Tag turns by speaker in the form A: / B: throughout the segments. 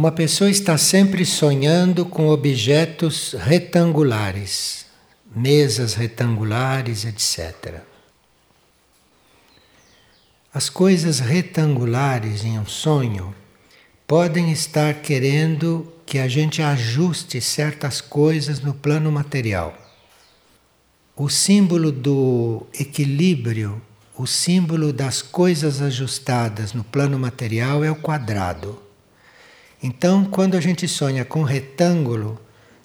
A: Uma pessoa está sempre sonhando com objetos retangulares, mesas retangulares, etc. As coisas retangulares em um sonho podem estar querendo que a gente ajuste certas coisas no plano material. O símbolo do equilíbrio, o símbolo das coisas ajustadas no plano material é o quadrado. Então, quando a gente sonha com retângulo,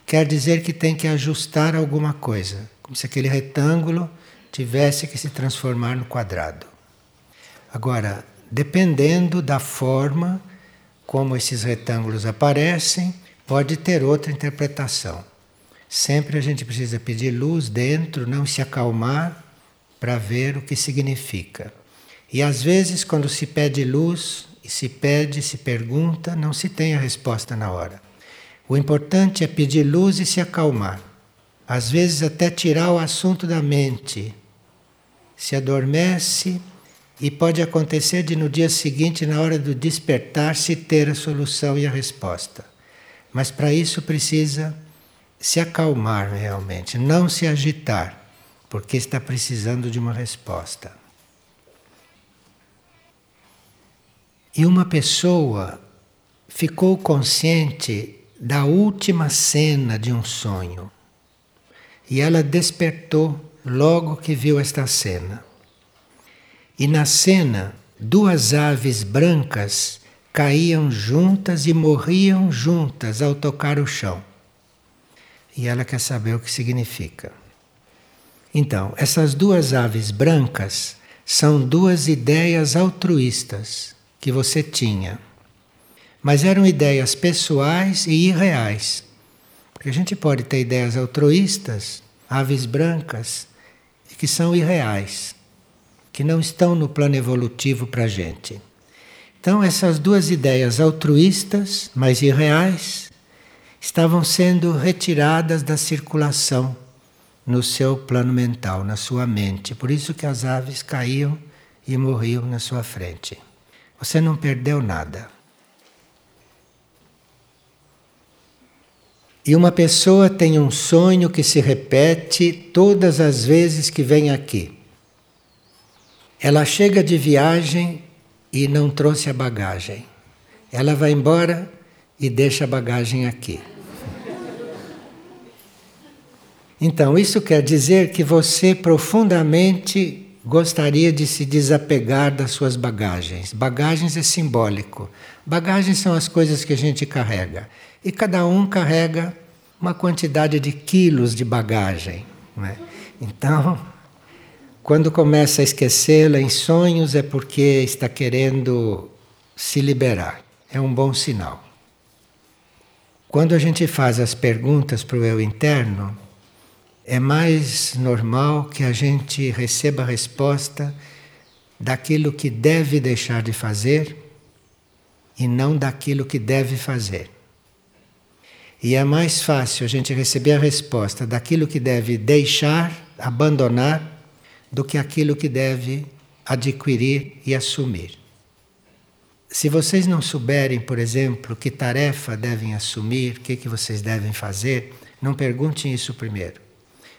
A: quer dizer que tem que ajustar alguma coisa, como se aquele retângulo tivesse que se transformar no quadrado. Agora, dependendo da forma como esses retângulos aparecem, pode ter outra interpretação. Sempre a gente precisa pedir luz dentro, não se acalmar para ver o que significa. E às vezes, quando se pede luz, e se pede, se pergunta, não se tem a resposta na hora. O importante é pedir luz e se acalmar. Às vezes, até tirar o assunto da mente. Se adormece e pode acontecer de no dia seguinte, na hora do despertar, se ter a solução e a resposta. Mas para isso precisa se acalmar realmente, não se agitar, porque está precisando de uma resposta. E uma pessoa ficou consciente da última cena de um sonho. E ela despertou logo que viu esta cena. E na cena, duas aves brancas caíam juntas e morriam juntas ao tocar o chão. E ela quer saber o que significa. Então, essas duas aves brancas são duas ideias altruístas que você tinha. Mas eram ideias pessoais e irreais. Porque a gente pode ter ideias altruístas, aves brancas, que são irreais, que não estão no plano evolutivo para a gente. Então, essas duas ideias altruístas, mas irreais, estavam sendo retiradas da circulação no seu plano mental, na sua mente. Por isso que as aves caíam e morriam na sua frente. Você não perdeu nada. E uma pessoa tem um sonho que se repete todas as vezes que vem aqui. Ela chega de viagem e não trouxe a bagagem. Ela vai embora e deixa a bagagem aqui. Então, isso quer dizer que você profundamente gostaria de se desapegar das suas bagagens. Bagagens é simbólico. Bagagens são as coisas que a gente carrega. E cada um carrega uma quantidade de quilos de bagagem. Né? Então, quando começa a esquecê-la em sonhos, é porque está querendo se liberar. É um bom sinal. Quando a gente faz as perguntas para o eu interno, é mais normal que a gente receba a resposta daquilo que deve deixar de fazer e não daquilo que deve fazer. E é mais fácil a gente receber a resposta daquilo que deve deixar, abandonar, do que aquilo que deve adquirir e assumir. Se vocês não souberem, por exemplo, que tarefa devem assumir, o que, que vocês devem fazer, não perguntem isso primeiro.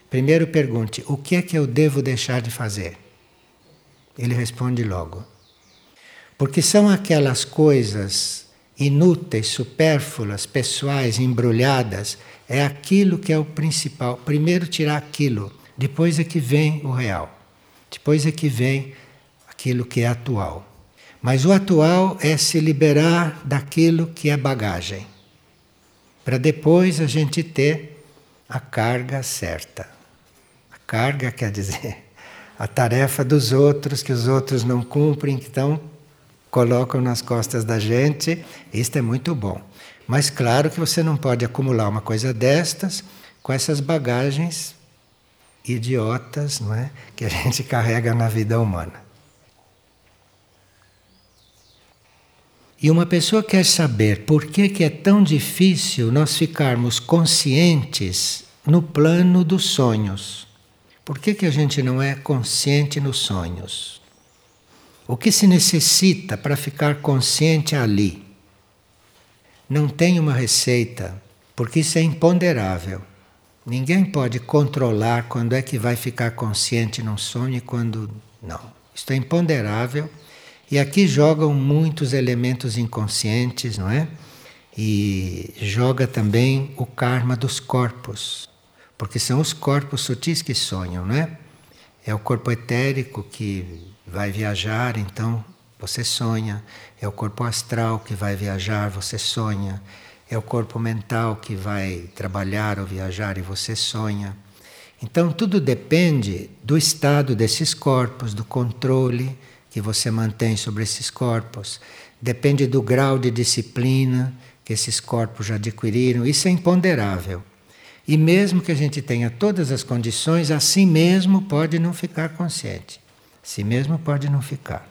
A: Primeiro pergunte: o que é que eu devo deixar de fazer? Ele responde logo. Porque são aquelas coisas inúteis, supérfluas, pessoais, embrulhadas, é aquilo que é o principal. Primeiro tirar aquilo, depois é que vem o real. Depois é que vem aquilo que é atual. Mas o atual é se liberar daquilo que é bagagem, para depois a gente ter a carga certa. Carga quer dizer a tarefa dos outros que os outros não cumprem, então colocam nas costas da gente. Isto é muito bom. Mas claro que você não pode acumular uma coisa destas com essas bagagens idiotas, não é, que a gente carrega na vida humana. E uma pessoa quer saber por que, que é tão difícil nós ficarmos conscientes no plano dos sonhos. Por que, que a gente não é consciente nos sonhos? O que se necessita para ficar consciente ali? não tem uma receita, porque isso é imponderável. Ninguém pode controlar quando é que vai ficar consciente num sonho e quando não. Isto é imponderável. E aqui jogam muitos elementos inconscientes, não é? E joga também o karma dos corpos, porque são os corpos sutis que sonham, não é? É o corpo etérico que vai viajar, então você sonha. É o corpo astral que vai viajar, você sonha. É o corpo mental que vai trabalhar ou viajar e você sonha. Então tudo depende do estado desses corpos, do controle que você mantém sobre esses corpos. Depende do grau de disciplina que esses corpos já adquiriram, isso é imponderável. E mesmo que a gente tenha todas as condições, assim mesmo pode não ficar consciente. Assim mesmo pode não ficar.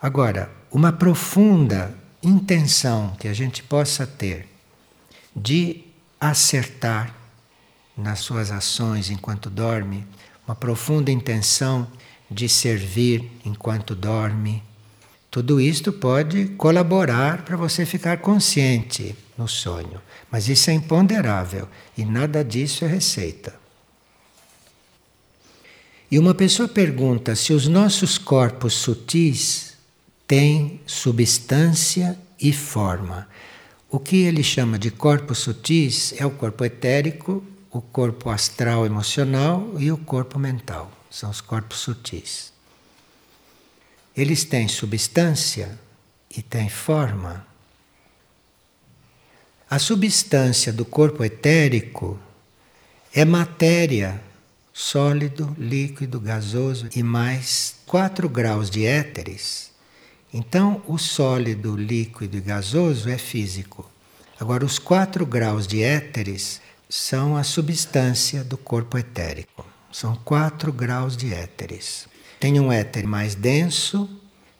A: Agora, uma profunda intenção que a gente possa ter de acertar nas suas ações enquanto dorme, uma profunda intenção de servir enquanto dorme, tudo isto pode colaborar para você ficar consciente no sonho, mas isso é imponderável e nada disso é receita. E uma pessoa pergunta se os nossos corpos sutis têm substância e forma. O que ele chama de corpos sutis é o corpo etérico, o corpo astral emocional e o corpo mental. São os corpos sutis. Eles têm substância e têm forma. A substância do corpo etérico é matéria, sólido, líquido, gasoso e mais quatro graus de éteres. Então, o sólido, líquido e gasoso é físico. Agora, os quatro graus de éteres são a substância do corpo etérico. São quatro graus de éteres. Tem um éter mais denso,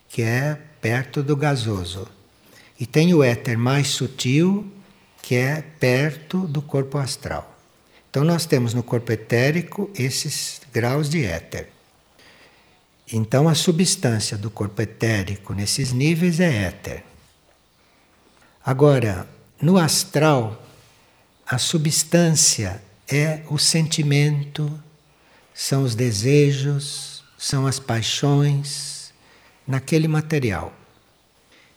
A: que é perto do gasoso. E tem o éter mais sutil, que é perto do corpo astral. Então nós temos no corpo etérico esses graus de éter. Então a substância do corpo etérico nesses níveis é éter. Agora, no astral, a substância é o sentimento, são os desejos, são as paixões naquele material.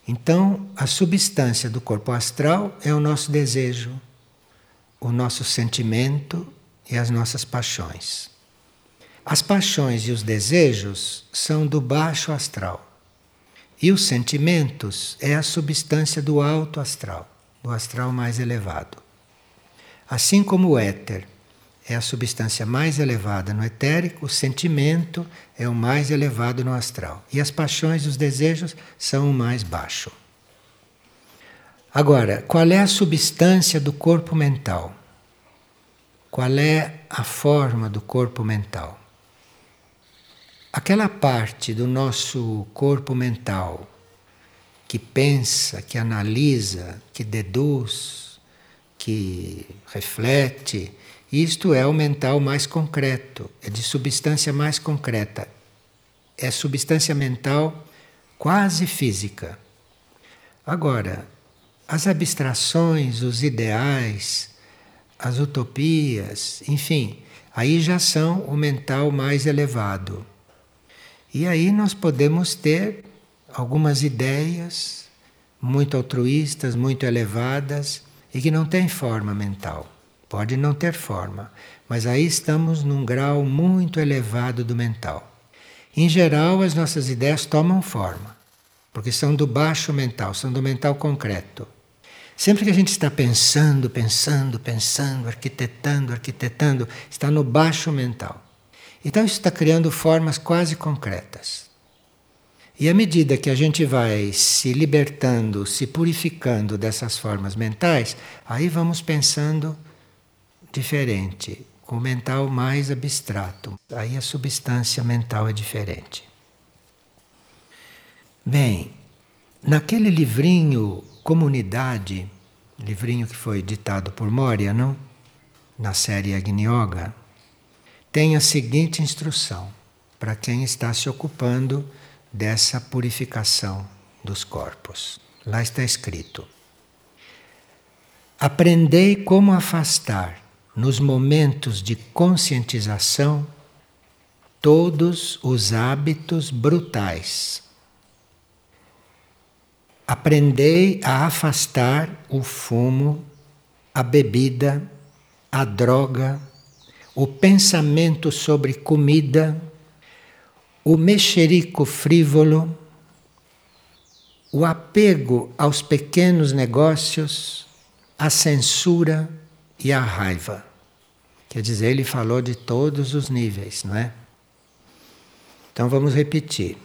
A: Então, a substância do corpo astral é o nosso desejo, o nosso sentimento e as nossas paixões. As paixões e os desejos são do baixo astral. E os sentimentos é a substância do alto astral, do astral mais elevado. Assim como o éter é a substância mais elevada no etérico, o sentimento é o mais elevado no astral. E as paixões e os desejos são o mais baixo. Agora, qual é a substância do corpo mental? Qual é a forma do corpo mental? Aquela parte do nosso corpo mental que pensa, que analisa, que deduz, que reflete, isto é o mental mais concreto, é de substância mais concreta. É substância mental quase física. Agora, as abstrações, os ideais, as utopias, enfim, aí já são o mental mais elevado. E aí nós podemos ter algumas ideias muito altruístas, muito elevadas e que não têm forma mental. Pode não ter forma, mas aí estamos num grau muito elevado do mental. Em geral, as nossas ideias tomam forma, porque são do baixo mental, são do mental concreto. Sempre que a gente está pensando, pensando, pensando, arquitetando, arquitetando, está no baixo mental. Então isso está criando formas quase concretas. E à medida que a gente vai se libertando, se purificando dessas formas mentais, aí vamos pensando diferente, com o mental mais abstrato. Aí a substância mental é diferente. Bem, naquele livrinho Comunidade, livrinho que foi ditado por Moria, não? Na série Agni Yoga, tem a seguinte instrução para quem está se ocupando dessa purificação dos corpos. Lá está escrito: Aprendei como afastar nos momentos de conscientização todos os hábitos brutais. Aprendei a afastar o fumo, a bebida, a droga, o pensamento sobre comida, o mexerico frívolo, o apego aos pequenos negócios, a censura e a raiva. Quer dizer, ele falou de todos os níveis, não é? Então vamos repetir.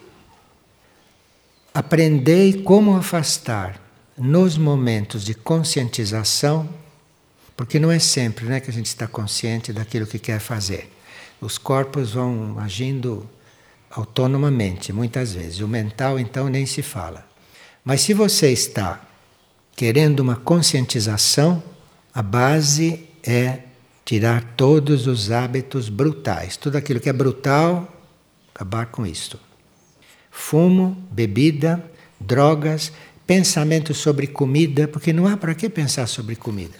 A: Aprendei como afastar nos momentos de conscientização, porque não é sempre né, que a gente está consciente daquilo que quer fazer. Os corpos vão agindo autonomamente, muitas vezes. O mental, então, nem se fala. Mas se você está querendo uma conscientização, a base é tirar todos os hábitos brutais. Tudo aquilo que é brutal, acabar com isto. Fumo, bebida, drogas, pensamento sobre comida, porque não há para que pensar sobre comida.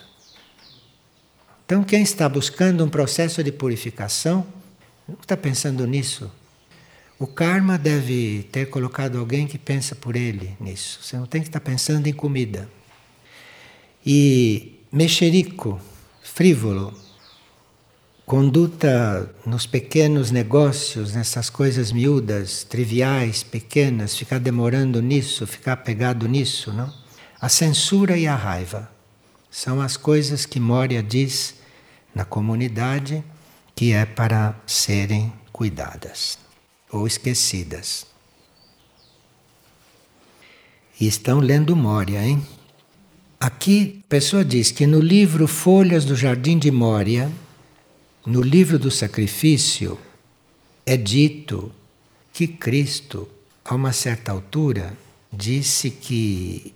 A: Então, quem está buscando um processo de purificação, não está pensando nisso. O karma deve ter colocado alguém que pensa por ele nisso. Você não tem que estar pensando em comida. E mexerico, frívolo, conduta nos pequenos negócios, nessas coisas miúdas, triviais, pequenas, ficar demorando nisso, ficar pegado nisso, não? A censura e a raiva são as coisas que Moria diz na comunidade que é para serem cuidadas ou esquecidas. E estão lendo Moria, hein? Aqui a pessoa diz que no livro Folhas do Jardim de Mória, no livro do sacrifício, é dito que Cristo, a uma certa altura, disse que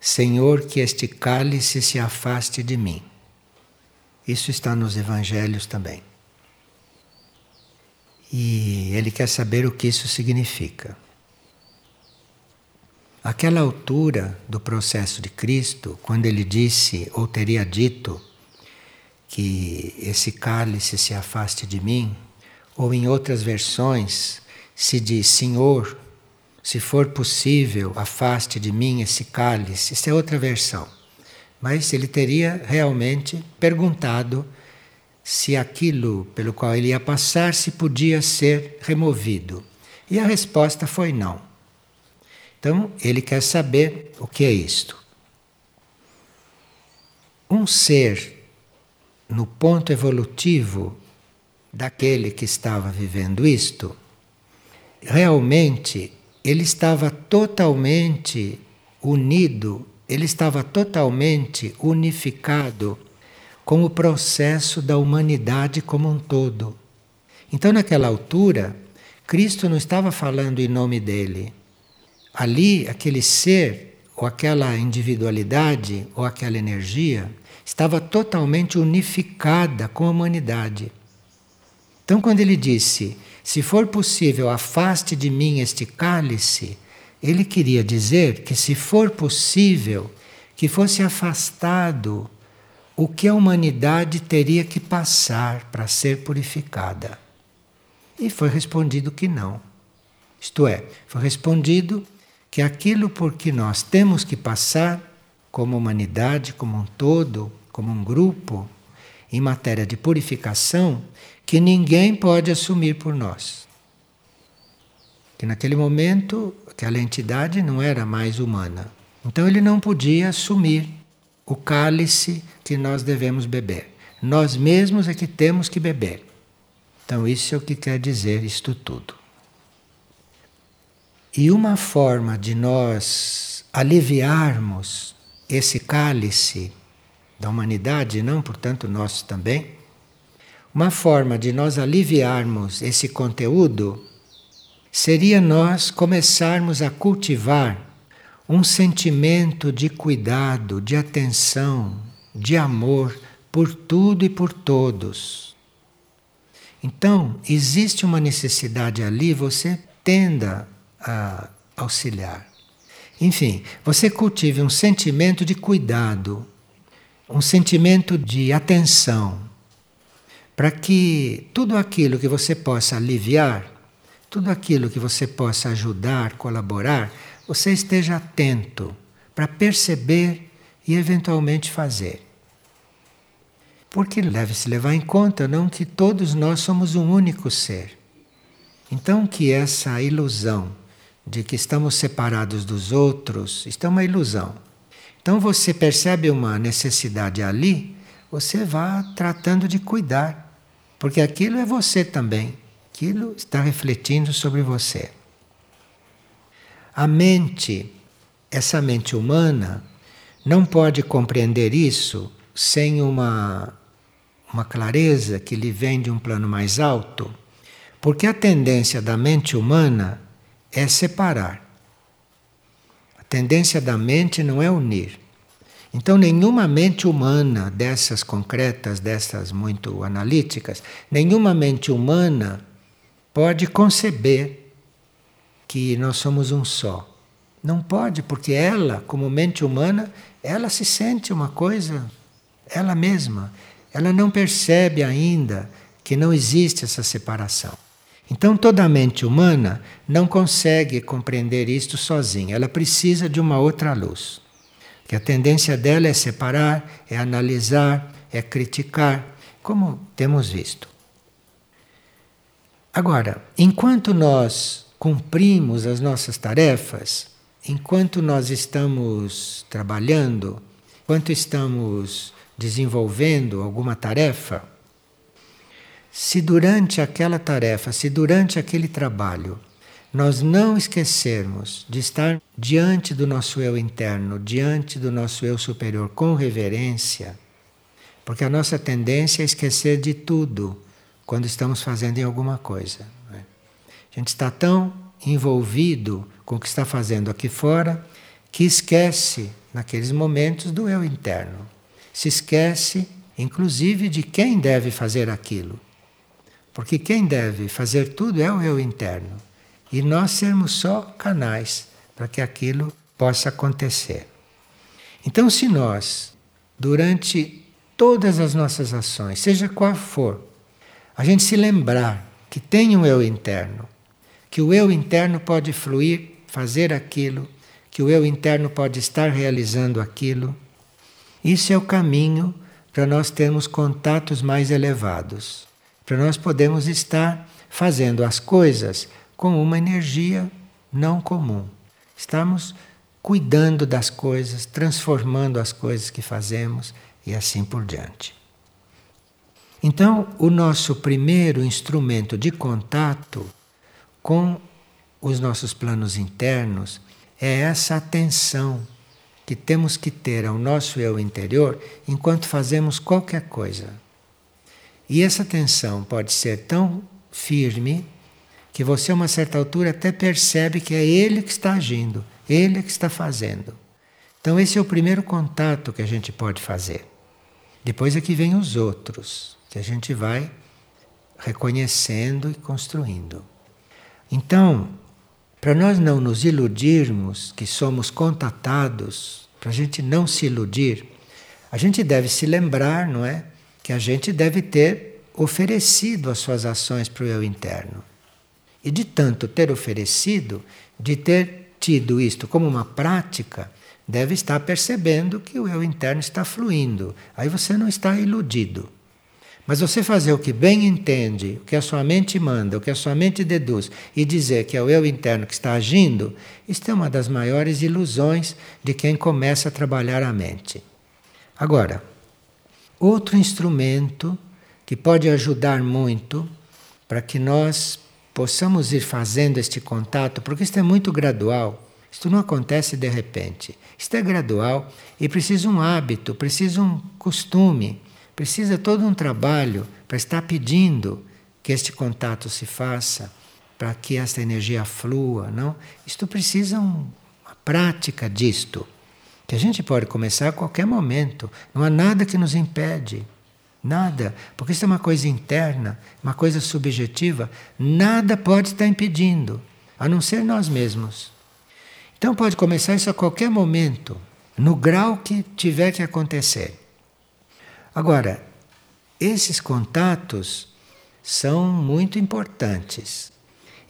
A: Senhor, que este cálice se afaste de mim. Isso está nos evangelhos também. E ele quer saber o que isso significa. Aquela altura do processo de Cristo, quando ele disse ou teria dito que esse cálice se afaste de mim, ou em outras versões se diz: Senhor, se for possível, afaste de mim esse cálice. Isso é outra versão. Mas ele teria realmente perguntado se aquilo pelo qual ele ia passar se podia ser removido. E a resposta foi não. Então, ele quer saber o que é isto. Um ser no ponto evolutivo daquele que estava vivendo isto, realmente ele estava totalmente unido, ele estava totalmente unificado com o processo da humanidade como um todo. Então, naquela altura, Cristo não estava falando em nome dele, Ali, aquele ser, ou aquela individualidade, ou aquela energia, estava totalmente unificada com a humanidade. Então, quando ele disse: Se for possível, afaste de mim este cálice, ele queria dizer que, se for possível, que fosse afastado o que a humanidade teria que passar para ser purificada. E foi respondido que não. Isto é, foi respondido que aquilo por que nós temos que passar, como humanidade, como um todo, como um grupo, em matéria de purificação, que ninguém pode assumir por nós. Que naquele momento aquela entidade não era mais humana. Então ele não podia assumir o cálice que nós devemos beber. Nós mesmos é que temos que beber. Então, isso é o que quer dizer isto tudo. E uma forma de nós aliviarmos esse cálice da humanidade, não portanto nosso também, uma forma de nós aliviarmos esse conteúdo seria nós começarmos a cultivar um sentimento de cuidado, de atenção, de amor por tudo e por todos. Então, existe uma necessidade ali, você tenda a auxiliar. Enfim, você cultive um sentimento de cuidado um sentimento de atenção, para que tudo aquilo que você possa aliviar, tudo aquilo que você possa ajudar, colaborar, você esteja atento para perceber e eventualmente fazer. Porque deve-se levar em conta não que todos nós somos um único ser. Então que essa ilusão de que estamos separados dos outros, isto é uma ilusão. Então você percebe uma necessidade ali, você vá tratando de cuidar porque aquilo é você também. Aquilo está refletindo sobre você. A mente, essa mente humana, não pode compreender isso sem uma, uma clareza que lhe vem de um plano mais alto, porque a tendência da mente humana é separar. Tendência da mente não é unir. Então, nenhuma mente humana dessas concretas, dessas muito analíticas, nenhuma mente humana pode conceber que nós somos um só. Não pode, porque ela, como mente humana, ela se sente uma coisa, ela mesma. Ela não percebe ainda que não existe essa separação. Então, toda a mente humana não consegue compreender isto sozinha, ela precisa de uma outra luz que a tendência dela é separar, é analisar, é criticar, como temos visto. Agora, enquanto nós cumprimos as nossas tarefas, enquanto nós estamos trabalhando, enquanto estamos desenvolvendo alguma tarefa, se durante aquela tarefa, se durante aquele trabalho, nós não esquecermos de estar diante do nosso eu interno, diante do nosso eu superior, com reverência, porque a nossa tendência é esquecer de tudo quando estamos fazendo em alguma coisa. É? A gente está tão envolvido com o que está fazendo aqui fora que esquece, naqueles momentos, do eu interno. Se esquece, inclusive, de quem deve fazer aquilo. Porque quem deve fazer tudo é o eu interno e nós sermos só canais para que aquilo possa acontecer. Então, se nós, durante todas as nossas ações, seja qual for, a gente se lembrar que tem um eu interno, que o eu interno pode fluir, fazer aquilo, que o eu interno pode estar realizando aquilo, isso é o caminho para nós termos contatos mais elevados, para nós podermos estar fazendo as coisas com uma energia não comum. Estamos cuidando das coisas, transformando as coisas que fazemos e assim por diante. Então, o nosso primeiro instrumento de contato com os nossos planos internos é essa atenção que temos que ter ao nosso eu interior enquanto fazemos qualquer coisa. E essa atenção pode ser tão firme que você a uma certa altura até percebe que é ele que está agindo, ele que está fazendo. Então esse é o primeiro contato que a gente pode fazer. Depois é que vem os outros, que a gente vai reconhecendo e construindo. Então, para nós não nos iludirmos que somos contatados, para a gente não se iludir, a gente deve se lembrar, não é? Que a gente deve ter oferecido as suas ações para o eu interno. E de tanto ter oferecido, de ter tido isto como uma prática, deve estar percebendo que o eu interno está fluindo. Aí você não está iludido. Mas você fazer o que bem entende, o que a sua mente manda, o que a sua mente deduz, e dizer que é o eu interno que está agindo, isto é uma das maiores ilusões de quem começa a trabalhar a mente. Agora, outro instrumento que pode ajudar muito para que nós possamos ir fazendo este contato, porque isto é muito gradual. Isto não acontece de repente. Isto é gradual e precisa um hábito, precisa um costume, precisa todo um trabalho para estar pedindo que este contato se faça, para que esta energia flua, não? Isto precisa um, uma prática disto, que a gente pode começar a qualquer momento. Não há nada que nos impede. Nada, porque isso é uma coisa interna, uma coisa subjetiva, nada pode estar impedindo, a não ser nós mesmos. Então pode começar isso a qualquer momento, no grau que tiver que acontecer. Agora, esses contatos são muito importantes.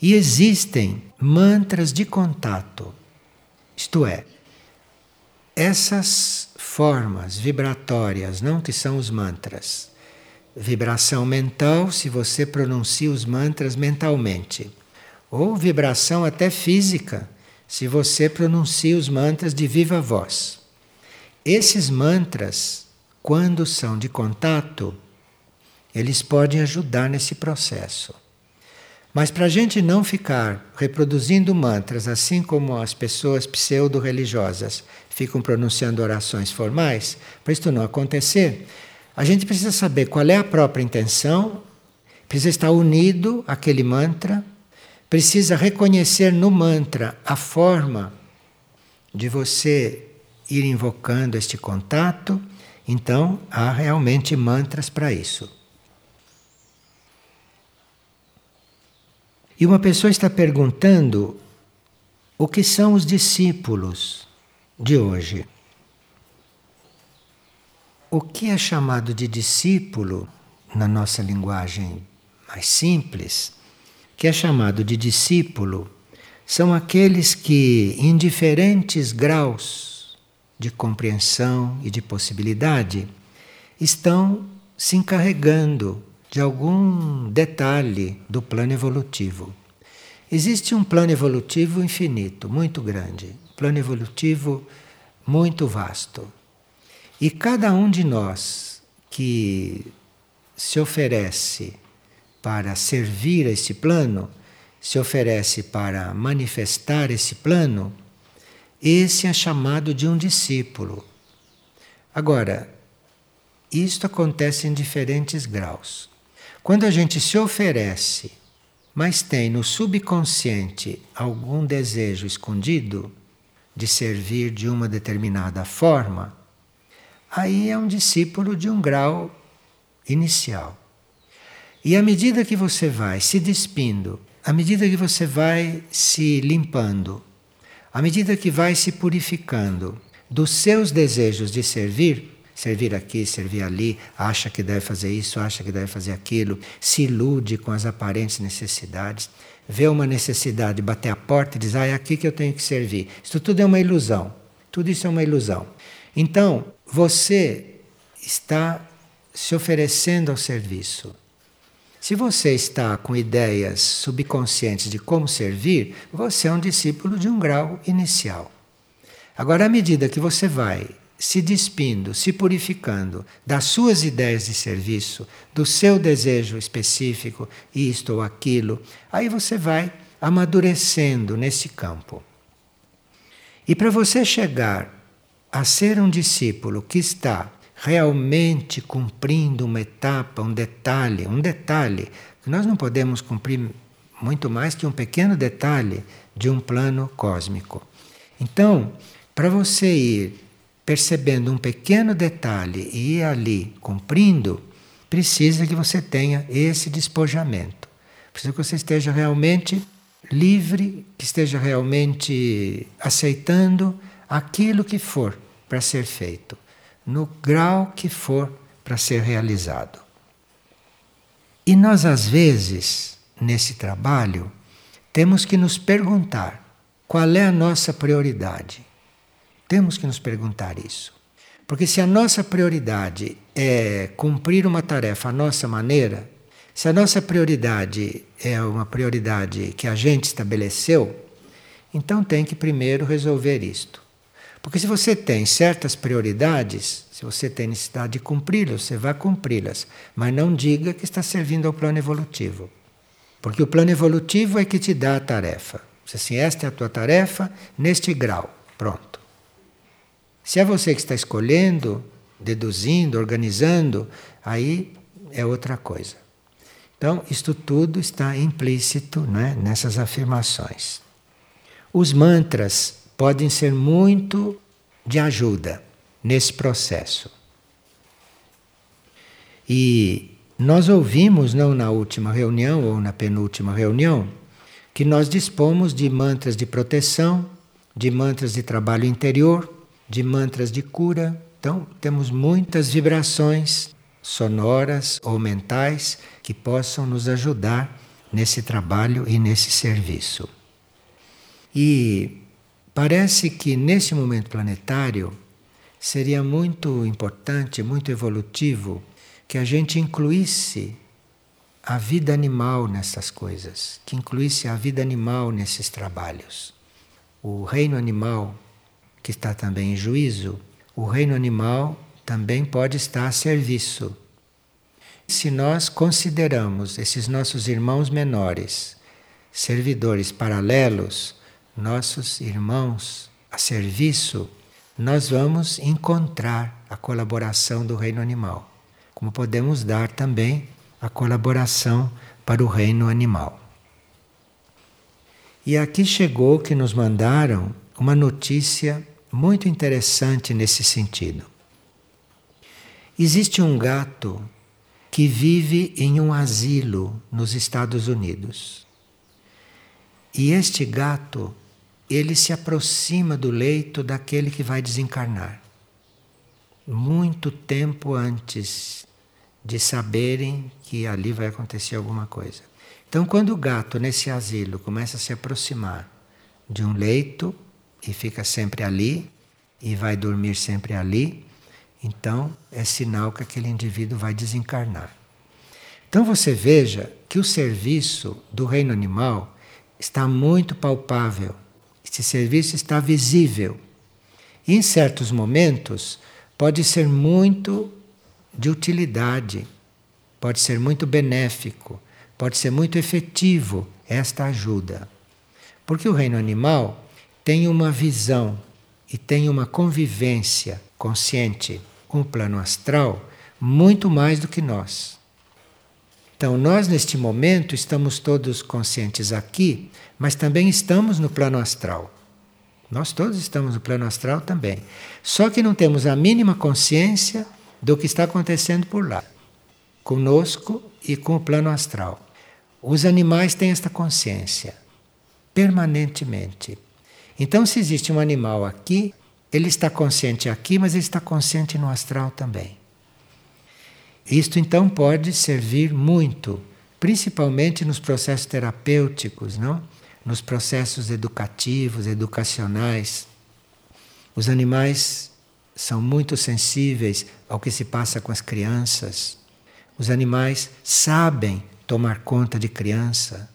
A: E existem mantras de contato. Isto é, essas formas vibratórias, não que são os mantras. Vibração mental, se você pronuncia os mantras mentalmente. Ou vibração até física, se você pronuncia os mantras de viva voz. Esses mantras, quando são de contato, eles podem ajudar nesse processo. Mas para a gente não ficar reproduzindo mantras, assim como as pessoas pseudo-religiosas ficam pronunciando orações formais, para isso não acontecer, a gente precisa saber qual é a própria intenção, precisa estar unido àquele mantra, precisa reconhecer no mantra a forma de você ir invocando este contato. Então, há realmente mantras para isso. E uma pessoa está perguntando o que são os discípulos de hoje. O que é chamado de discípulo na nossa linguagem mais simples, que é chamado de discípulo, são aqueles que, em diferentes graus de compreensão e de possibilidade, estão se encarregando de algum detalhe do plano evolutivo. Existe um plano evolutivo infinito, muito grande, plano evolutivo muito vasto. E cada um de nós que se oferece para servir a esse plano, se oferece para manifestar esse plano, esse é chamado de um discípulo. Agora, isto acontece em diferentes graus. Quando a gente se oferece, mas tem no subconsciente algum desejo escondido de servir de uma determinada forma, aí é um discípulo de um grau inicial. E à medida que você vai se despindo, à medida que você vai se limpando, à medida que vai se purificando dos seus desejos de servir, servir aqui, servir ali, acha que deve fazer isso, acha que deve fazer aquilo, se ilude com as aparentes necessidades, vê uma necessidade, bater a porta e diz: Ah, é aqui que eu tenho que servir. Isso tudo é uma ilusão. Tudo isso é uma ilusão. Então, você está se oferecendo ao serviço. Se você está com ideias subconscientes de como servir, você é um discípulo de um grau inicial. Agora, à medida que você vai se despindo, se purificando das suas ideias de serviço, do seu desejo específico, isto ou aquilo, aí você vai amadurecendo nesse campo. E para você chegar a ser um discípulo que está realmente cumprindo uma etapa, um detalhe, um detalhe, nós não podemos cumprir muito mais que um pequeno detalhe de um plano cósmico. Então, para você ir percebendo um pequeno detalhe e ir ali cumprindo, precisa que você tenha esse despojamento. Precisa que você esteja realmente livre, que esteja realmente aceitando aquilo que for para ser feito, no grau que for para ser realizado. E nós, às vezes, nesse trabalho, temos que nos perguntar qual é a nossa prioridade. Temos que nos perguntar isso. Porque se a nossa prioridade é cumprir uma tarefa à nossa maneira, se a nossa prioridade é uma prioridade que a gente estabeleceu, então tem que primeiro resolver isto. Porque se você tem certas prioridades, se você tem necessidade de cumpri-las, você vai cumpri-las. Mas não diga que está servindo ao plano evolutivo. Porque o plano evolutivo é que te dá a tarefa. Se assim, esta é a tua tarefa, neste grau. Pronto. Se é você que está escolhendo, deduzindo, organizando, aí é outra coisa. Então, isto tudo está implícito né, nessas afirmações. Os mantras podem ser muito de ajuda nesse processo. E nós ouvimos, não na última reunião ou na penúltima reunião, que nós dispomos de mantras de proteção, de mantras de trabalho interior de mantras de cura, Então, temos muitas vibrações sonoras ou mentais que possam nos ajudar nesse trabalho e nesse serviço. E parece que nesse momento planetário seria muito importante, muito evolutivo que a gente incluísse a vida animal nessas coisas, que incluísse a vida animal nesses trabalhos. O reino animal, que está também em juízo, o reino animal também pode estar a serviço. Se nós consideramos esses nossos irmãos menores servidores paralelos, nossos irmãos a serviço, nós vamos encontrar a colaboração do reino animal, como podemos dar também a colaboração para o reino animal. E aqui chegou que nos mandaram uma notícia muito interessante nesse sentido. Existe um gato que vive em um asilo nos Estados Unidos. E este gato, ele se aproxima do leito daquele que vai desencarnar. Muito tempo antes de saberem que ali vai acontecer alguma coisa. Então, quando o gato nesse asilo começa a se aproximar de um leito e fica sempre ali e vai dormir sempre ali, então é sinal que aquele indivíduo vai desencarnar. Então você veja que o serviço do reino animal está muito palpável. Esse serviço está visível. E em certos momentos pode ser muito de utilidade, pode ser muito benéfico, pode ser muito efetivo esta ajuda. Porque o reino animal tem uma visão e tem uma convivência consciente com o plano astral muito mais do que nós. Então, nós neste momento estamos todos conscientes aqui, mas também estamos no plano astral. Nós todos estamos no plano astral também. Só que não temos a mínima consciência do que está acontecendo por lá, conosco e com o plano astral. Os animais têm esta consciência permanentemente. Então, se existe um animal aqui, ele está consciente aqui, mas ele está consciente no astral também. Isto então pode servir muito, principalmente nos processos terapêuticos, não? Nos processos educativos, educacionais. Os animais são muito sensíveis ao que se passa com as crianças. Os animais sabem tomar conta de criança.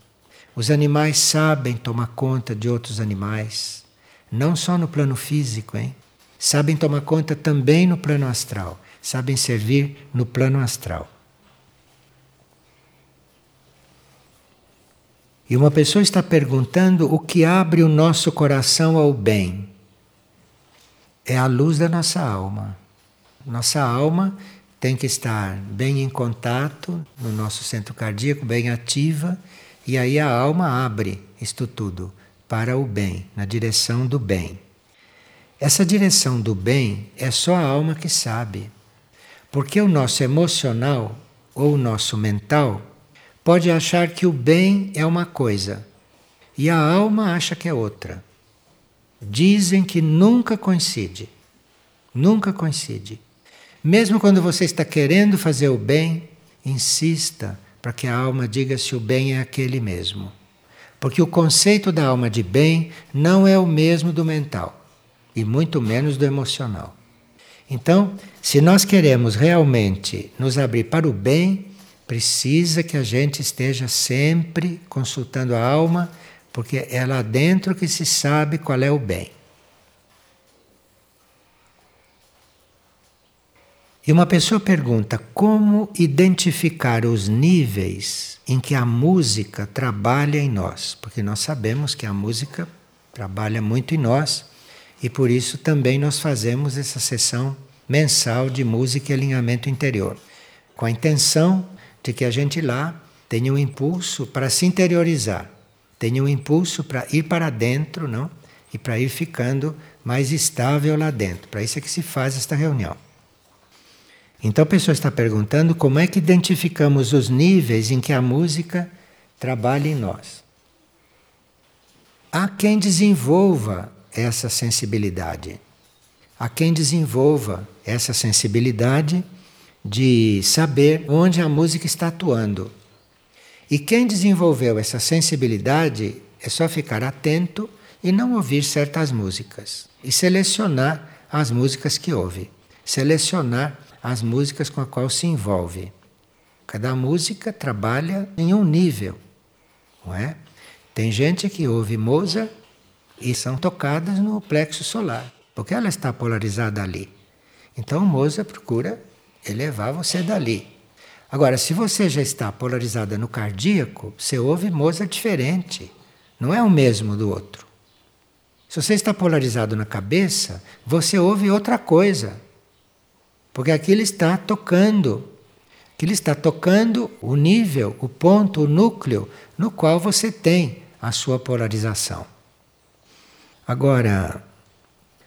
A: Os animais sabem tomar conta de outros animais, não só no plano físico, hein? Sabem tomar conta também no plano astral, sabem servir no plano astral. E uma pessoa está perguntando o que abre o nosso coração ao bem. É a luz da nossa alma. Nossa alma tem que estar bem em contato no nosso centro cardíaco, bem ativa e aí a alma abre isto tudo para o bem, na direção do bem. Essa direção do bem é só a alma que sabe. Porque o nosso emocional ou o nosso mental pode achar que o bem é uma coisa e a alma acha que é outra. Dizem que nunca coincide. Nunca coincide. Mesmo quando você está querendo fazer o bem, insista para que a alma diga se o bem é aquele mesmo. Porque o conceito da alma de bem não é o mesmo do mental, e muito menos do emocional. Então, se nós queremos realmente nos abrir para o bem, precisa que a gente esteja sempre consultando a alma, porque é lá dentro que se sabe qual é o bem. E uma pessoa pergunta como identificar os níveis em que a música trabalha em nós, porque nós sabemos que a música trabalha muito em nós e por isso também nós fazemos essa sessão mensal de música e alinhamento interior, com a intenção de que a gente lá tenha um impulso para se interiorizar, tenha um impulso para ir para dentro, não? E para ir ficando mais estável lá dentro. Para isso é que se faz esta reunião. Então a pessoa está perguntando como é que identificamos os níveis em que a música trabalha em nós. Há quem desenvolva essa sensibilidade. a quem desenvolva essa sensibilidade de saber onde a música está atuando. E quem desenvolveu essa sensibilidade é só ficar atento e não ouvir certas músicas e selecionar as músicas que ouve, selecionar as músicas com a qual se envolve. Cada música trabalha em um nível, não é? Tem gente que ouve Mozart e são tocadas no plexo solar, porque ela está polarizada ali. Então Mozart procura elevar você dali. Agora, se você já está polarizada no cardíaco, você ouve Mozart diferente, não é o mesmo do outro. Se você está polarizado na cabeça, você ouve outra coisa, porque aquilo está tocando. Aquilo está tocando o nível, o ponto, o núcleo no qual você tem a sua polarização. Agora,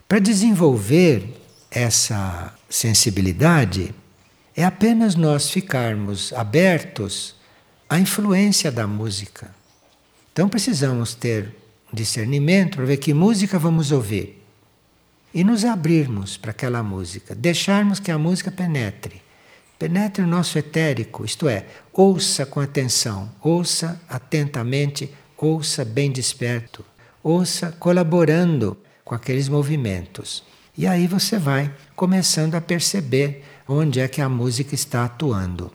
A: para desenvolver essa sensibilidade, é apenas nós ficarmos abertos à influência da música. Então precisamos ter discernimento para ver que música vamos ouvir e nos abrirmos para aquela música, deixarmos que a música penetre. Penetre o nosso etérico, isto é, ouça com atenção, ouça atentamente, ouça bem desperto, ouça colaborando com aqueles movimentos. E aí você vai começando a perceber onde é que a música está atuando.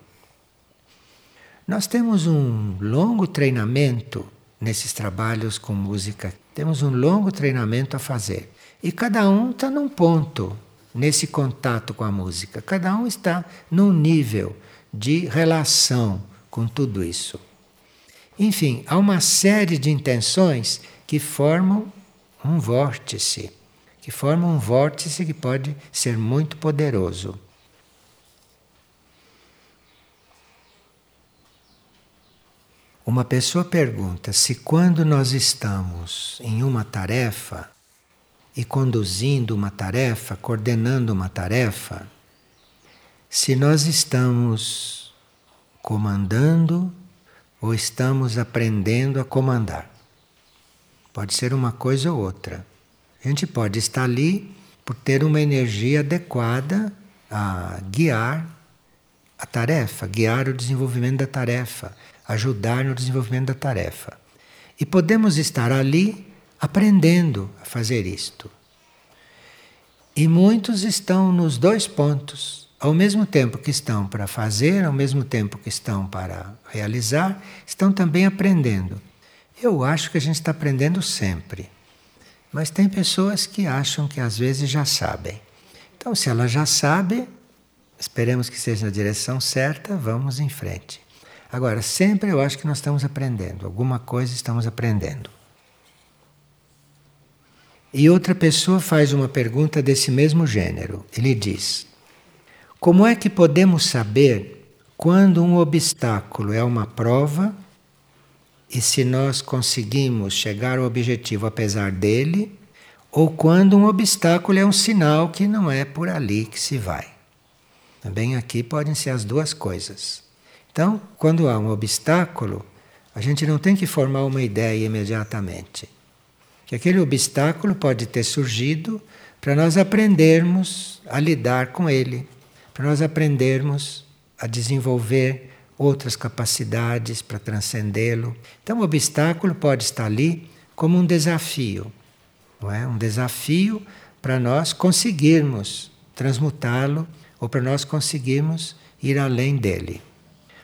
A: Nós temos um longo treinamento nesses trabalhos com música. Temos um longo treinamento a fazer. E cada um está num ponto nesse contato com a música. Cada um está num nível de relação com tudo isso. Enfim, há uma série de intenções que formam um vórtice, que formam um vórtice que pode ser muito poderoso. Uma pessoa pergunta se quando nós estamos em uma tarefa, e conduzindo uma tarefa, coordenando uma tarefa, se nós estamos comandando ou estamos aprendendo a comandar. Pode ser uma coisa ou outra. A gente pode estar ali por ter uma energia adequada a guiar a tarefa, guiar o desenvolvimento da tarefa, ajudar no desenvolvimento da tarefa. E podemos estar ali aprendendo a fazer isto. E muitos estão nos dois pontos, ao mesmo tempo que estão para fazer, ao mesmo tempo que estão para realizar, estão também aprendendo. Eu acho que a gente está aprendendo sempre, mas tem pessoas que acham que às vezes já sabem. Então, se ela já sabe, esperemos que seja na direção certa, vamos em frente. Agora, sempre eu acho que nós estamos aprendendo, alguma coisa estamos aprendendo. E outra pessoa faz uma pergunta desse mesmo gênero. Ele diz: Como é que podemos saber quando um obstáculo é uma prova e se nós conseguimos chegar ao objetivo apesar dele, ou quando um obstáculo é um sinal que não é por ali que se vai? Também aqui podem ser as duas coisas. Então, quando há um obstáculo, a gente não tem que formar uma ideia imediatamente que aquele obstáculo pode ter surgido para nós aprendermos a lidar com ele, para nós aprendermos a desenvolver outras capacidades para transcendê-lo. Então, o obstáculo pode estar ali como um desafio, não é? Um desafio para nós conseguirmos transmutá-lo ou para nós conseguirmos ir além dele.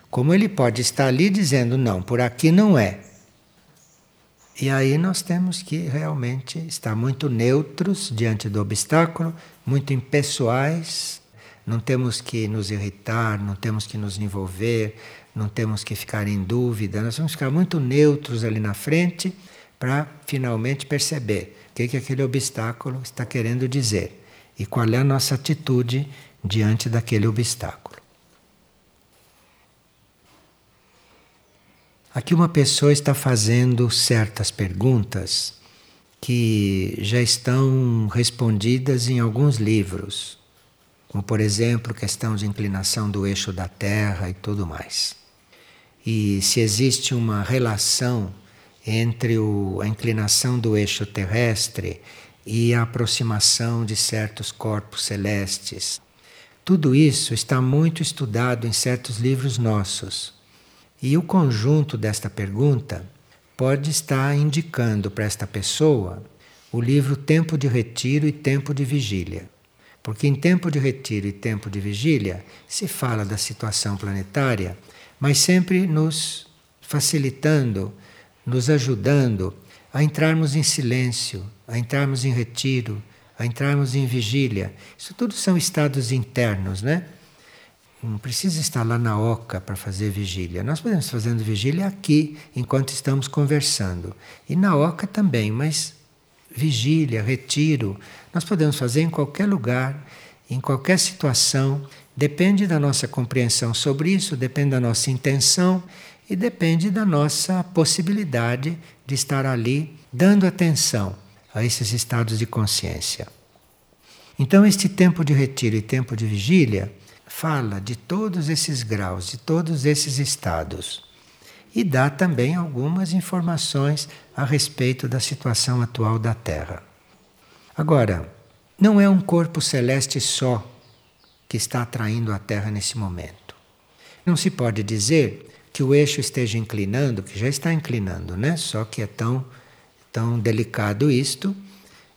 A: Como ele pode estar ali dizendo não, por aqui não é, e aí nós temos que realmente estar muito neutros diante do obstáculo, muito impessoais, não temos que nos irritar, não temos que nos envolver, não temos que ficar em dúvida, nós vamos ficar muito neutros ali na frente para finalmente perceber o que, que aquele obstáculo está querendo dizer e qual é a nossa atitude diante daquele obstáculo. Aqui uma pessoa está fazendo certas perguntas que já estão respondidas em alguns livros, como por exemplo, questão de inclinação do eixo da Terra e tudo mais. E se existe uma relação entre o, a inclinação do eixo terrestre e a aproximação de certos corpos celestes. Tudo isso está muito estudado em certos livros nossos. E o conjunto desta pergunta pode estar indicando para esta pessoa o livro Tempo de Retiro e Tempo de Vigília. Porque em tempo de retiro e tempo de vigília se fala da situação planetária, mas sempre nos facilitando, nos ajudando a entrarmos em silêncio, a entrarmos em retiro, a entrarmos em vigília. Isso tudo são estados internos, né? Não precisa estar lá na oca para fazer vigília. Nós podemos fazendo vigília aqui, enquanto estamos conversando. E na oca também, mas vigília, retiro, nós podemos fazer em qualquer lugar, em qualquer situação. Depende da nossa compreensão sobre isso, depende da nossa intenção e depende da nossa possibilidade de estar ali dando atenção a esses estados de consciência. Então, este tempo de retiro e tempo de vigília fala de todos esses graus, de todos esses estados. E dá também algumas informações a respeito da situação atual da Terra. Agora, não é um corpo celeste só que está atraindo a Terra nesse momento. Não se pode dizer que o eixo esteja inclinando, que já está inclinando, né? Só que é tão, tão delicado isto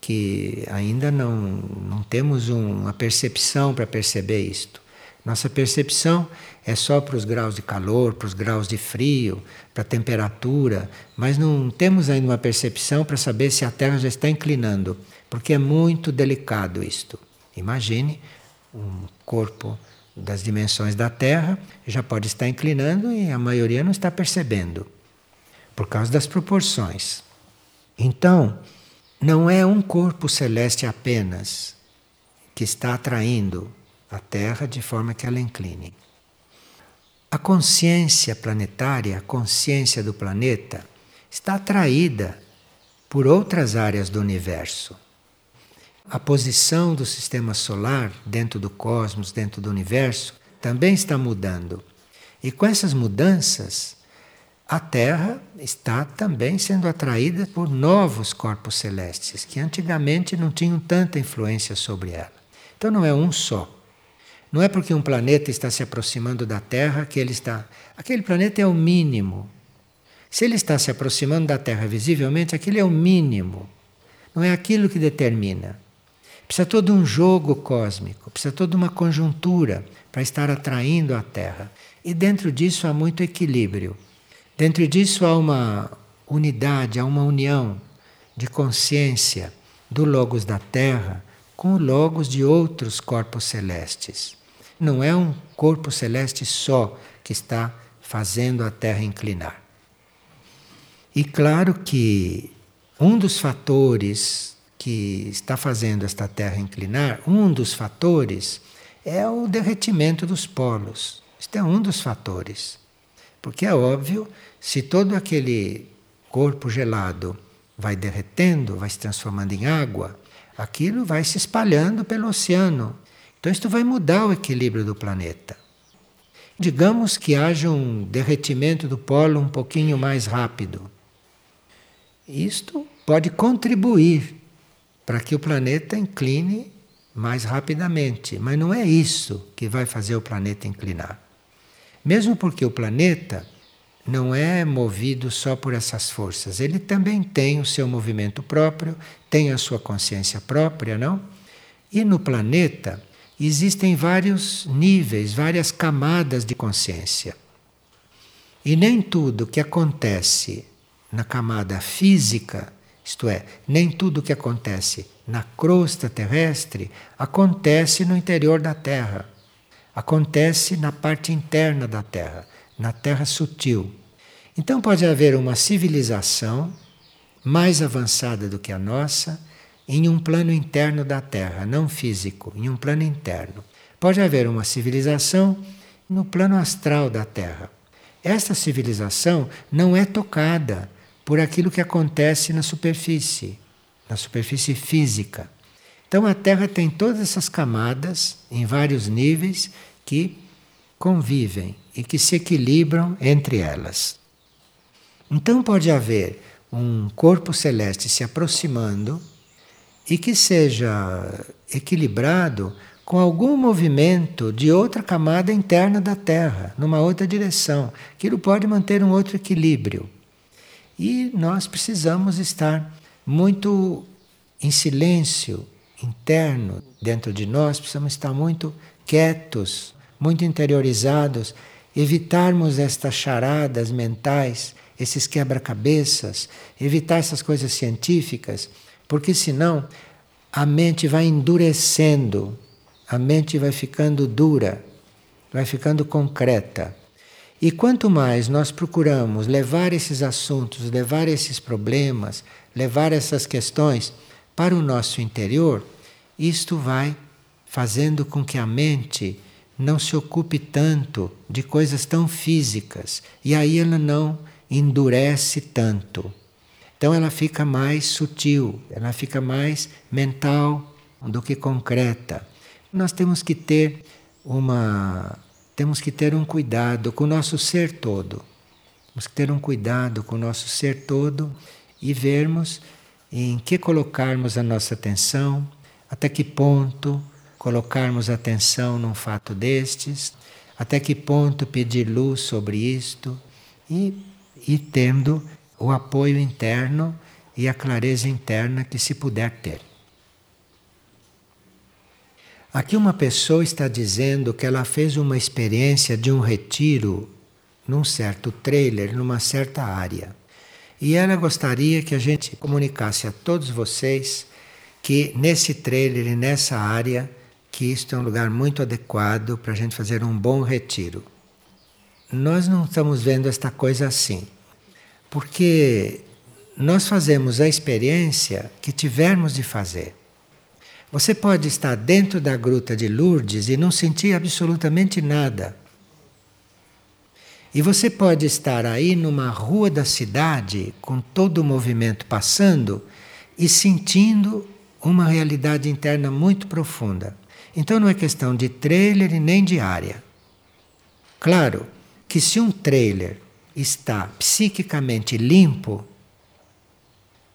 A: que ainda não, não temos um, uma percepção para perceber isto. Nossa percepção é só para os graus de calor, para os graus de frio, para a temperatura, mas não temos ainda uma percepção para saber se a Terra já está inclinando, porque é muito delicado isto. Imagine um corpo das dimensões da Terra já pode estar inclinando e a maioria não está percebendo, por causa das proporções. Então, não é um corpo celeste apenas que está atraindo a Terra de forma que ela incline. A consciência planetária, a consciência do planeta, está atraída por outras áreas do universo. A posição do sistema solar dentro do cosmos, dentro do universo, também está mudando. E com essas mudanças, a Terra está também sendo atraída por novos corpos celestes que antigamente não tinham tanta influência sobre ela. Então não é um só. Não é porque um planeta está se aproximando da Terra que ele está. Aquele planeta é o mínimo. Se ele está se aproximando da Terra visivelmente, aquele é o mínimo. Não é aquilo que determina. Precisa todo um jogo cósmico, precisa toda uma conjuntura para estar atraindo a Terra. E dentro disso há muito equilíbrio. Dentro disso há uma unidade, há uma união de consciência do Logos da Terra com o Logos de outros corpos celestes. Não é um corpo celeste só que está fazendo a Terra inclinar. E claro que um dos fatores que está fazendo esta Terra inclinar, um dos fatores é o derretimento dos polos. Este é um dos fatores. Porque é óbvio, se todo aquele corpo gelado vai derretendo, vai se transformando em água, aquilo vai se espalhando pelo oceano então, isto vai mudar o equilíbrio do planeta. Digamos que haja um derretimento do polo um pouquinho mais rápido. Isto pode contribuir para que o planeta incline mais rapidamente, mas não é isso que vai fazer o planeta inclinar. Mesmo porque o planeta não é movido só por essas forças, ele também tem o seu movimento próprio, tem a sua consciência própria, não? E no planeta existem vários níveis, várias camadas de consciência. E nem tudo que acontece na camada física, isto é, nem tudo que acontece na crosta terrestre, acontece no interior da Terra. Acontece na parte interna da Terra, na Terra sutil. Então pode haver uma civilização mais avançada do que a nossa em um plano interno da Terra, não físico, em um plano interno. Pode haver uma civilização no plano astral da Terra. Esta civilização não é tocada por aquilo que acontece na superfície, na superfície física. Então a Terra tem todas essas camadas em vários níveis que convivem e que se equilibram entre elas. Então pode haver um corpo celeste se aproximando e que seja equilibrado com algum movimento de outra camada interna da Terra, numa outra direção. Aquilo pode manter um outro equilíbrio. E nós precisamos estar muito em silêncio interno dentro de nós, precisamos estar muito quietos, muito interiorizados, evitarmos estas charadas mentais, esses quebra-cabeças, evitar essas coisas científicas, porque senão a mente vai endurecendo, a mente vai ficando dura, vai ficando concreta. E quanto mais nós procuramos levar esses assuntos, levar esses problemas, levar essas questões para o nosso interior, isto vai fazendo com que a mente não se ocupe tanto de coisas tão físicas e aí ela não endurece tanto. Então ela fica mais sutil, ela fica mais mental do que concreta. Nós temos que ter uma temos que ter um cuidado com o nosso ser todo. Temos que ter um cuidado com o nosso ser todo e vermos em que colocarmos a nossa atenção, até que ponto colocarmos atenção num fato destes, até que ponto pedir luz sobre isto e, e tendo o apoio interno e a clareza interna que se puder ter. Aqui uma pessoa está dizendo que ela fez uma experiência de um retiro num certo trailer, numa certa área. E ela gostaria que a gente comunicasse a todos vocês que nesse trailer e nessa área que isto é um lugar muito adequado para a gente fazer um bom retiro. Nós não estamos vendo esta coisa assim, porque nós fazemos a experiência que tivermos de fazer. Você pode estar dentro da gruta de Lourdes e não sentir absolutamente nada. E você pode estar aí numa rua da cidade, com todo o movimento passando, e sentindo uma realidade interna muito profunda. Então não é questão de trailer nem de área. Claro que se um trailer está psiquicamente limpo,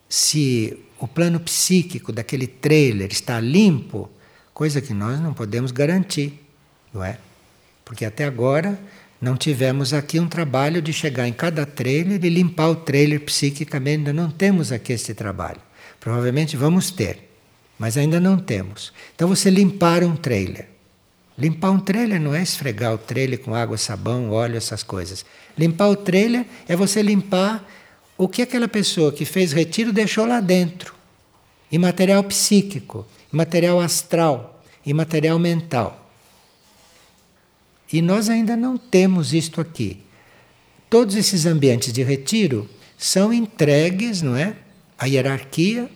A: se o plano psíquico daquele trailer está limpo, coisa que nós não podemos garantir, não é? Porque até agora não tivemos aqui um trabalho de chegar em cada trailer e limpar o trailer psiquicamente, ainda não temos aqui esse trabalho. Provavelmente vamos ter mas ainda não temos. Então você limpar um trailer. Limpar um trailer não é esfregar o trailer com água, sabão, óleo, essas coisas. Limpar o trailer é você limpar o que aquela pessoa que fez retiro deixou lá dentro. E material psíquico, material astral, e material mental. E nós ainda não temos isto aqui. Todos esses ambientes de retiro são entregues, não é? À hierarquia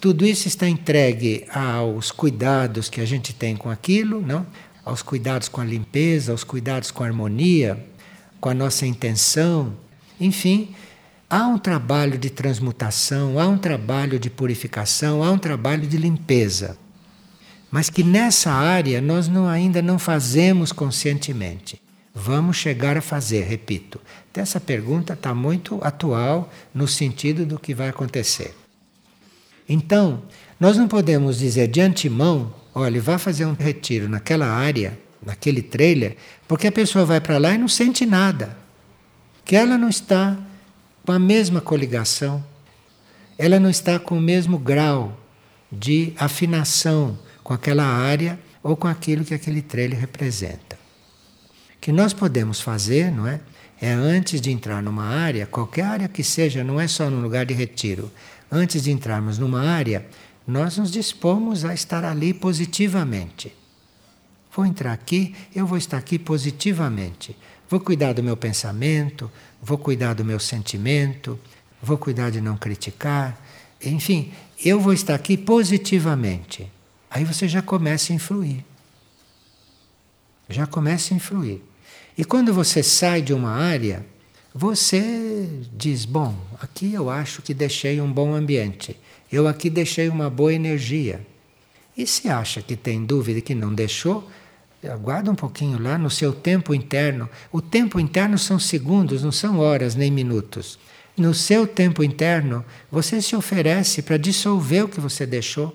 A: tudo isso está entregue aos cuidados que a gente tem com aquilo, não? Aos cuidados com a limpeza, aos cuidados com a harmonia, com a nossa intenção. Enfim, há um trabalho de transmutação, há um trabalho de purificação, há um trabalho de limpeza. Mas que nessa área nós não, ainda não fazemos conscientemente. Vamos chegar a fazer, repito. Essa pergunta está muito atual no sentido do que vai acontecer. Então, nós não podemos dizer de antemão, olha, vá fazer um retiro naquela área, naquele trailer, porque a pessoa vai para lá e não sente nada. Que ela não está com a mesma coligação, ela não está com o mesmo grau de afinação com aquela área ou com aquilo que aquele trailer representa. O que nós podemos fazer, não é? É antes de entrar numa área, qualquer área que seja, não é só no lugar de retiro, antes de entrarmos numa área, nós nos dispomos a estar ali positivamente. Vou entrar aqui, eu vou estar aqui positivamente. Vou cuidar do meu pensamento, vou cuidar do meu sentimento, vou cuidar de não criticar. Enfim, eu vou estar aqui positivamente. Aí você já começa a influir. Já começa a influir. E quando você sai de uma área, você diz: bom, aqui eu acho que deixei um bom ambiente, eu aqui deixei uma boa energia. E se acha que tem dúvida que não deixou, aguarda um pouquinho lá no seu tempo interno. O tempo interno são segundos, não são horas nem minutos. no seu tempo interno, você se oferece para dissolver o que você deixou.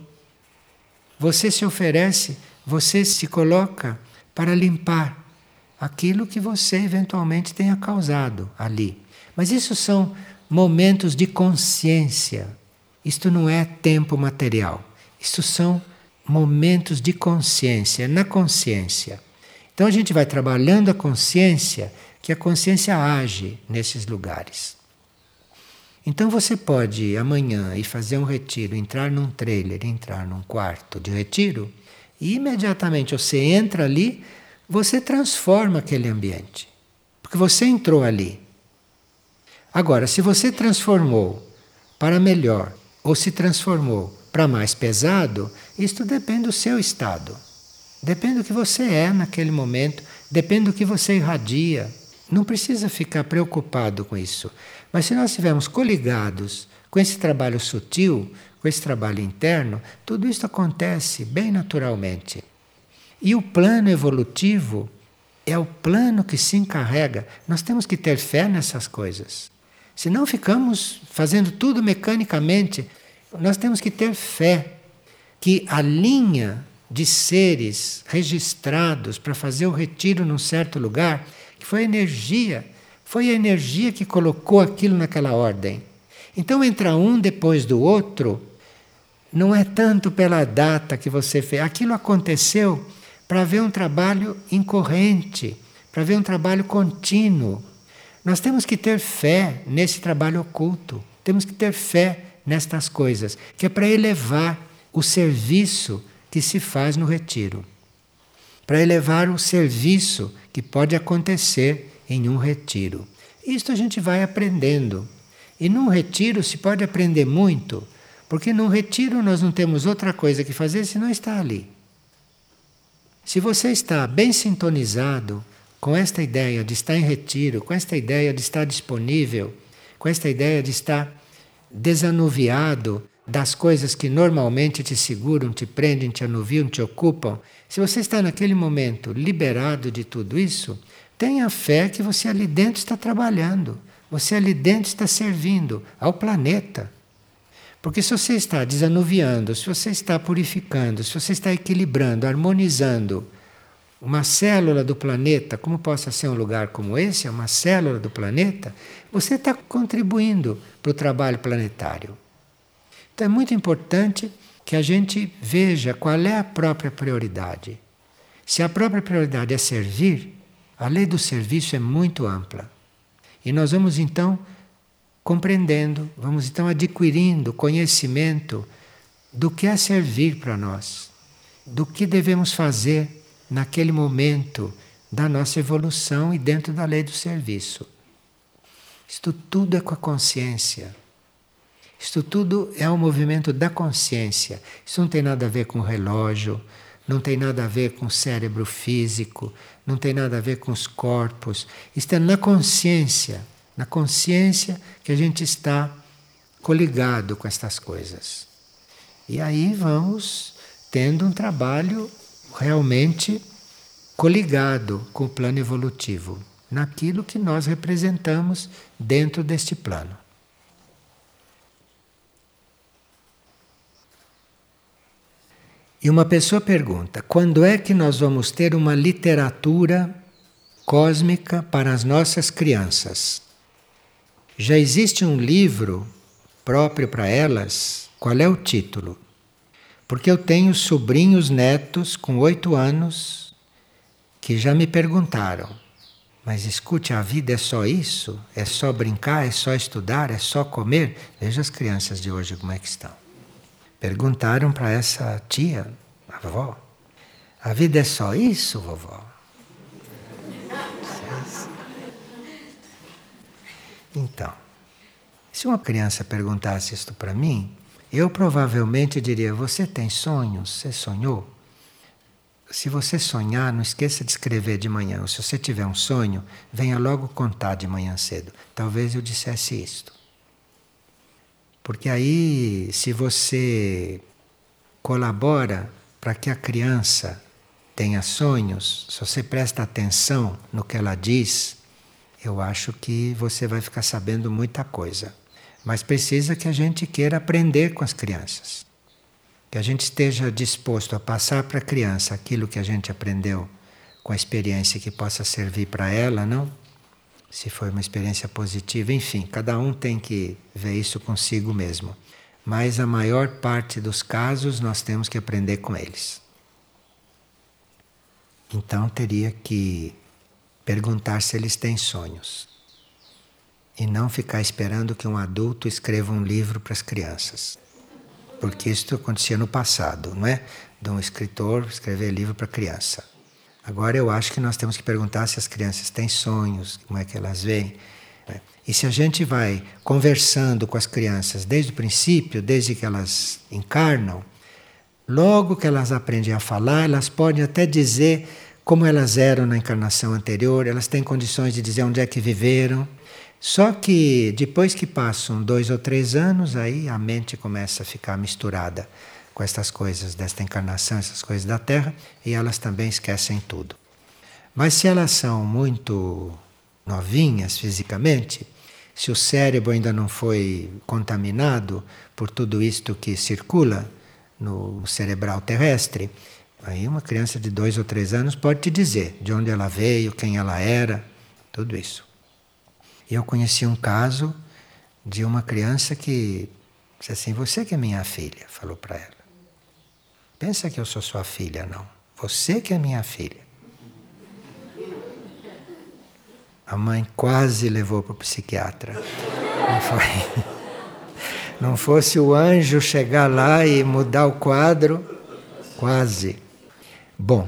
A: Você se oferece, você se coloca para limpar aquilo que você eventualmente tenha causado ali. Mas isso são momentos de consciência. Isto não é tempo material. Isto são momentos de consciência, na consciência. Então a gente vai trabalhando a consciência, que a consciência age nesses lugares. Então você pode ir amanhã e fazer um retiro, entrar num trailer, entrar num quarto de retiro, e imediatamente você entra ali, você transforma aquele ambiente. Porque você entrou ali. Agora, se você transformou para melhor ou se transformou para mais pesado, isto depende do seu estado. Depende do que você é naquele momento, depende do que você irradia. Não precisa ficar preocupado com isso. Mas se nós estivermos coligados com esse trabalho sutil, com esse trabalho interno, tudo isso acontece bem naturalmente. E o plano evolutivo é o plano que se encarrega. Nós temos que ter fé nessas coisas. Senão ficamos fazendo tudo mecanicamente. Nós temos que ter fé que a linha de seres registrados para fazer o retiro num certo lugar, que foi a energia, foi a energia que colocou aquilo naquela ordem. Então entra um depois do outro, não é tanto pela data que você fez, aquilo aconteceu para ver um trabalho incorrente, para ver um trabalho contínuo. Nós temos que ter fé nesse trabalho oculto, temos que ter fé nestas coisas, que é para elevar o serviço que se faz no retiro. Para elevar o serviço que pode acontecer em um retiro. Isto a gente vai aprendendo. E num retiro se pode aprender muito, porque num retiro nós não temos outra coisa que fazer senão estar ali. Se você está bem sintonizado com esta ideia de estar em retiro, com esta ideia de estar disponível, com esta ideia de estar desanuviado das coisas que normalmente te seguram, te prendem, te anuviam, te ocupam, se você está naquele momento liberado de tudo isso, tenha fé que você ali dentro está trabalhando, você ali dentro está servindo ao planeta. Porque se você está desanuviando, se você está purificando, se você está equilibrando, harmonizando uma célula do planeta, como possa ser um lugar como esse, uma célula do planeta, você está contribuindo para o trabalho planetário. Então é muito importante que a gente veja qual é a própria prioridade. Se a própria prioridade é servir, a lei do serviço é muito ampla. E nós vamos então compreendendo, vamos então adquirindo conhecimento do que é servir para nós, do que devemos fazer naquele momento da nossa evolução e dentro da lei do serviço. Isto tudo é com a consciência. Isto tudo é um movimento da consciência. Isso não tem nada a ver com o relógio, não tem nada a ver com o cérebro físico, não tem nada a ver com os corpos. Isto é na consciência, na consciência que a gente está coligado com estas coisas. E aí vamos tendo um trabalho realmente coligado com o plano evolutivo, naquilo que nós representamos dentro deste plano. E uma pessoa pergunta: quando é que nós vamos ter uma literatura cósmica para as nossas crianças? Já existe um livro próprio para elas? Qual é o título? Porque eu tenho sobrinhos netos com oito anos que já me perguntaram: mas escute, a vida é só isso? É só brincar? É só estudar? É só comer? Veja as crianças de hoje como é que estão. Perguntaram para essa tia, a vovó: A vida é só isso, vovó? Então, se uma criança perguntasse isto para mim, eu provavelmente diria: Você tem sonhos? Você sonhou? Se você sonhar, não esqueça de escrever de manhã. se você tiver um sonho, venha logo contar de manhã cedo. Talvez eu dissesse isto. Porque aí, se você colabora para que a criança tenha sonhos, se você presta atenção no que ela diz, eu acho que você vai ficar sabendo muita coisa. Mas precisa que a gente queira aprender com as crianças. Que a gente esteja disposto a passar para a criança aquilo que a gente aprendeu com a experiência que possa servir para ela, não? Se foi uma experiência positiva, enfim, cada um tem que ver isso consigo mesmo. Mas a maior parte dos casos nós temos que aprender com eles. Então teria que perguntar se eles têm sonhos. E não ficar esperando que um adulto escreva um livro para as crianças. Porque isso acontecia no passado, não é? De um escritor escrever livro para criança. Agora eu acho que nós temos que perguntar se as crianças têm sonhos, como é que elas veem. Né? E se a gente vai conversando com as crianças desde o princípio, desde que elas encarnam, logo que elas aprendem a falar, elas podem até dizer como elas eram na encarnação anterior, elas têm condições de dizer onde é que viveram. Só que depois que passam dois ou três anos, aí a mente começa a ficar misturada com estas coisas desta encarnação, essas coisas da Terra, e elas também esquecem tudo. Mas se elas são muito novinhas fisicamente, se o cérebro ainda não foi contaminado por tudo isto que circula no cerebral terrestre, Aí uma criança de dois ou três anos pode te dizer de onde ela veio, quem ela era, tudo isso. Eu conheci um caso de uma criança que disse assim: Você que é minha filha, falou para ela. Pensa que eu sou sua filha, não. Você que é minha filha. A mãe quase levou para o psiquiatra. Não foi. Não fosse o anjo chegar lá e mudar o quadro, quase. Bom,